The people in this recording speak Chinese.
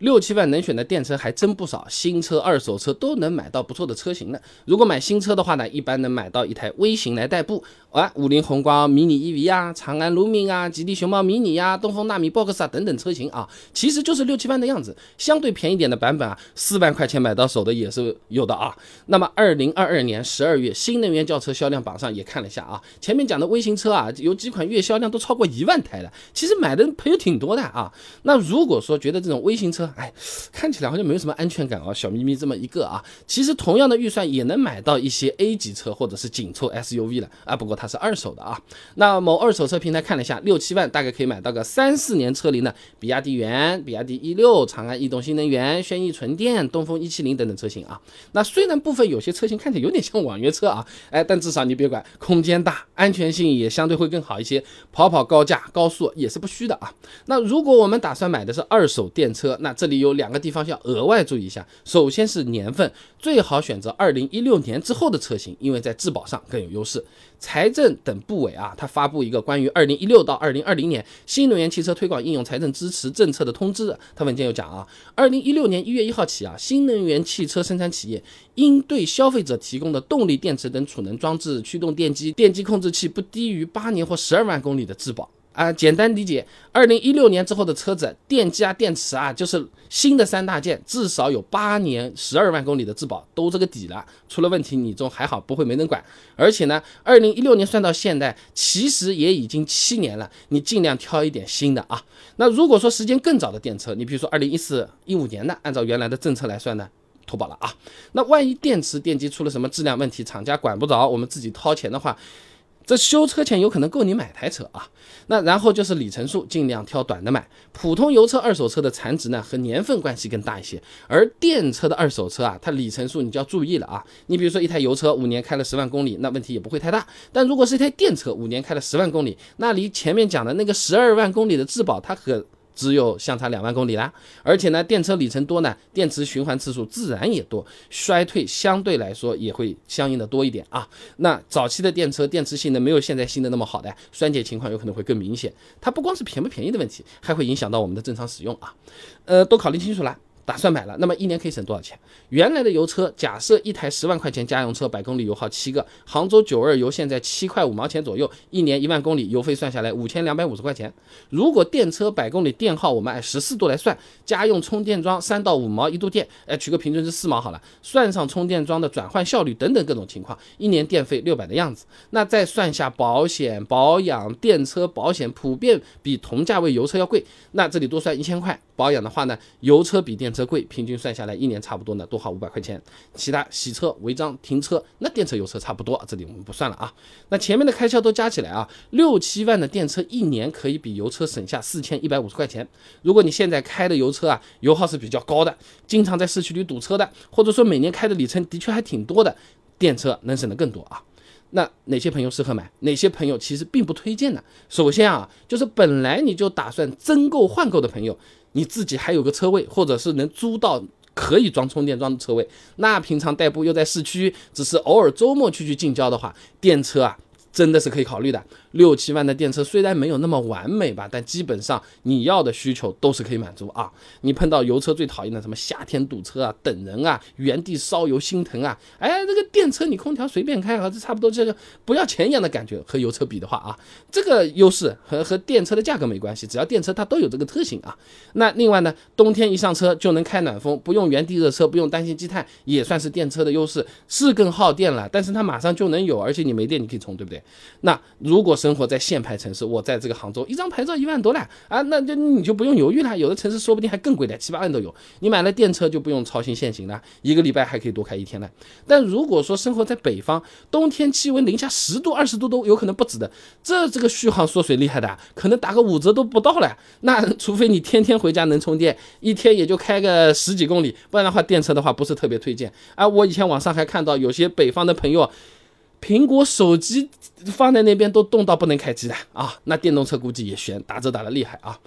六七万能选的电车还真不少，新车、二手车都能买到不错的车型呢。如果买新车的话呢，一般能买到一台微型来代步，啊，五菱宏光迷你 EV 啊，长安卢明啊，吉利熊猫迷你呀，东风纳米 Box 啊等等车型啊，其实就是六七万的样子，相对便宜点的版本啊，四万块钱买到手的也是有的啊。那么二零二二年十二月新能源轿车销量榜上也看了一下啊，前面讲的微型车啊，有几款月销量都超过一万台了，其实买的朋友挺多的啊。那如果说觉得这种微型车，哎，看起来好像没有什么安全感哦，小咪咪这么一个啊，其实同样的预算也能买到一些 A 级车或者是紧凑 SUV 了啊。不过它是二手的啊。那某二手车平台看了一下，六七万大概可以买到个三四年车龄的比亚迪元、比亚迪 E 六、长安逸动新能源、轩逸纯电、东风一七零等等车型啊。那虽然部分有些车型看起来有点像网约车啊，哎，但至少你别管，空间大，安全性也相对会更好一些，跑跑高架、高速也是不虚的啊。那如果我们打算买的是二手电车，那这里有两个地方要额外注意一下。首先是年份，最好选择二零一六年之后的车型，因为在质保上更有优势。财政等部委啊，它发布一个关于二零一六到二零二零年新能源汽车推广应用财政支持政策的通知。它文件有讲啊，二零一六年一月一号起啊，新能源汽车生产企业应对消费者提供的动力电池等储能装置、驱动电机、电机控制器不低于八年或十二万公里的质保。啊，简单理解，二零一六年之后的车子，电机啊、电池啊，就是新的三大件，至少有八年十二万公里的质保，都这个底了。出了问题，你中还好不会没人管。而且呢，二零一六年算到现在，其实也已经七年了，你尽量挑一点新的啊。那如果说时间更早的电车，你比如说二零一四、一五年的，按照原来的政策来算呢，脱保了啊。那万一电池、电机出了什么质量问题，厂家管不着，我们自己掏钱的话。这修车钱有可能够你买台车啊，那然后就是里程数，尽量挑短的买。普通油车、二手车的残值呢和年份关系更大一些，而电车的二手车啊，它里程数你就要注意了啊。你比如说一台油车五年开了十万公里，那问题也不会太大。但如果是一台电车五年开了十万公里，那离前面讲的那个十二万公里的质保，它可。只有相差两万公里啦，而且呢，电车里程多呢，电池循环次数自然也多，衰退相对来说也会相应的多一点啊。那早期的电车电池性能没有现在新的那么好的，衰减情况有可能会更明显。它不光是便不便宜的问题，还会影响到我们的正常使用啊。呃，都考虑清楚了。打算买了，那么一年可以省多少钱？原来的油车，假设一台十万块钱家用车，百公里油耗七个，杭州九二油现在七块五毛钱左右，一年一万公里油费算下来五千两百五十块钱。如果电车百公里电耗我们按十四度来算，家用充电桩三到五毛一度电，哎，取个平均是四毛好了，算上充电桩的转换效率等等各种情况，一年电费六百的样子。那再算下保险保养，电车保险普遍比同价位油车要贵，那这里多算一千块。保养的话呢，油车比电车车贵，平均算下来一年差不多呢，多花五百块钱。其他洗车、违章、停车，那电车、油车差不多，这里我们不算了啊。那前面的开销都加起来啊，六七万的电车一年可以比油车省下四千一百五十块钱。如果你现在开的油车啊，油耗是比较高的，经常在市区里堵车的，或者说每年开的里程的确还挺多的，电车能省得更多啊。那哪些朋友适合买？哪些朋友其实并不推荐呢？首先啊，就是本来你就打算增购换购的朋友。你自己还有个车位，或者是能租到可以装充电桩的车位，那平常代步又在市区，只是偶尔周末去去近郊的话，电车啊。真的是可以考虑的，六七万的电车虽然没有那么完美吧，但基本上你要的需求都是可以满足啊。你碰到油车最讨厌的什么夏天堵车啊、等人啊、原地烧油心疼啊，哎，这个电车你空调随便开啊，这差不多这个不要钱一样的感觉。和油车比的话啊，这个优势和和电车的价格没关系，只要电车它都有这个特性啊。那另外呢，冬天一上车就能开暖风，不用原地热车，不用担心积碳，也算是电车的优势，是更耗电了，但是它马上就能有，而且你没电你可以充，对不对？那如果生活在限牌城市，我在这个杭州，一张牌照一万多了啊，那就你就不用犹豫了。有的城市说不定还更贵的，七八万都有。你买了电车就不用操心限行了，一个礼拜还可以多开一天了。但如果说生活在北方，冬天气温零下十度、二十度都有可能不止的，这这个续航缩水厉害的，可能打个五折都不到了。那除非你天天回家能充电，一天也就开个十几公里，不然的话，电车的话不是特别推荐啊。我以前网上还看到有些北方的朋友。苹果手机放在那边都冻到不能开机了啊！那电动车估计也悬，打折打的厉害啊！